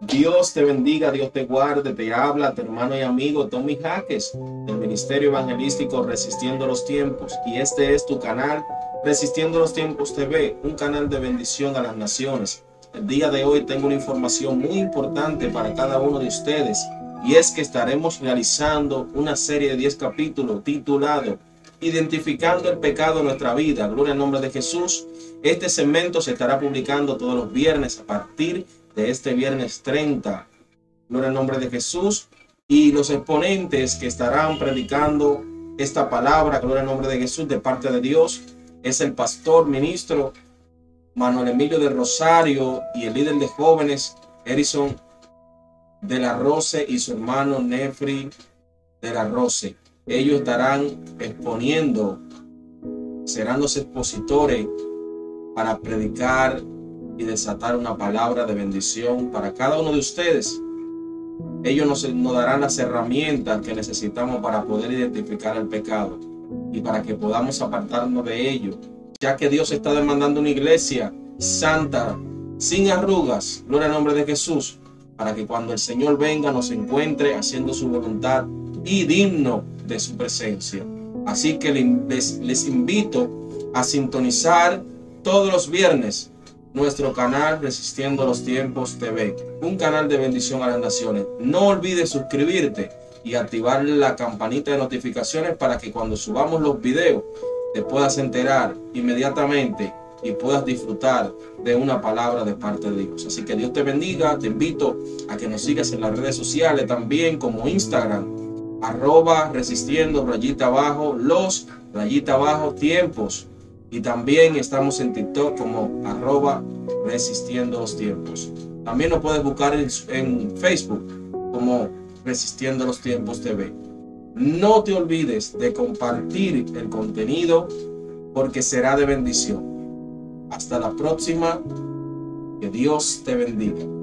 Dios te bendiga, Dios te guarde, te habla tu hermano y amigo Tommy Jaques del Ministerio Evangelístico Resistiendo los Tiempos. Y este es tu canal Resistiendo los Tiempos TV, un canal de bendición a las naciones. El día de hoy tengo una información muy importante para cada uno de ustedes y es que estaremos realizando una serie de 10 capítulos titulado Identificando el pecado en nuestra vida. Gloria al nombre de Jesús. Este segmento se estará publicando todos los viernes a partir de este viernes 30. Gloria al nombre de Jesús. Y los exponentes que estarán predicando esta palabra, gloria al nombre de Jesús, de parte de Dios, es el pastor ministro Manuel Emilio de Rosario y el líder de jóvenes, Erison de la Rose y su hermano Nefri de la Rose. Ellos estarán exponiendo, serán los expositores para predicar y desatar una palabra de bendición para cada uno de ustedes. Ellos nos, nos darán las herramientas que necesitamos para poder identificar el pecado y para que podamos apartarnos de ello, ya que Dios está demandando una iglesia santa, sin arrugas, gloria al nombre de Jesús, para que cuando el Señor venga nos encuentre haciendo su voluntad y digno de su presencia. Así que les, les invito a sintonizar todos los viernes nuestro canal Resistiendo los Tiempos TV, un canal de bendición a las naciones. No olvides suscribirte y activar la campanita de notificaciones para que cuando subamos los videos te puedas enterar inmediatamente y puedas disfrutar de una palabra de parte de Dios. Así que Dios te bendiga, te invito a que nos sigas en las redes sociales también como Instagram, arroba resistiendo rayita abajo, los rayita abajo tiempos. Y también estamos en TikTok como arroba resistiendo los tiempos. También nos puedes buscar en, Facebook como Resistiendo los Tiempos TV. No te olvides de compartir el contenido porque será de bendición. Hasta la próxima. Que Dios te bendiga.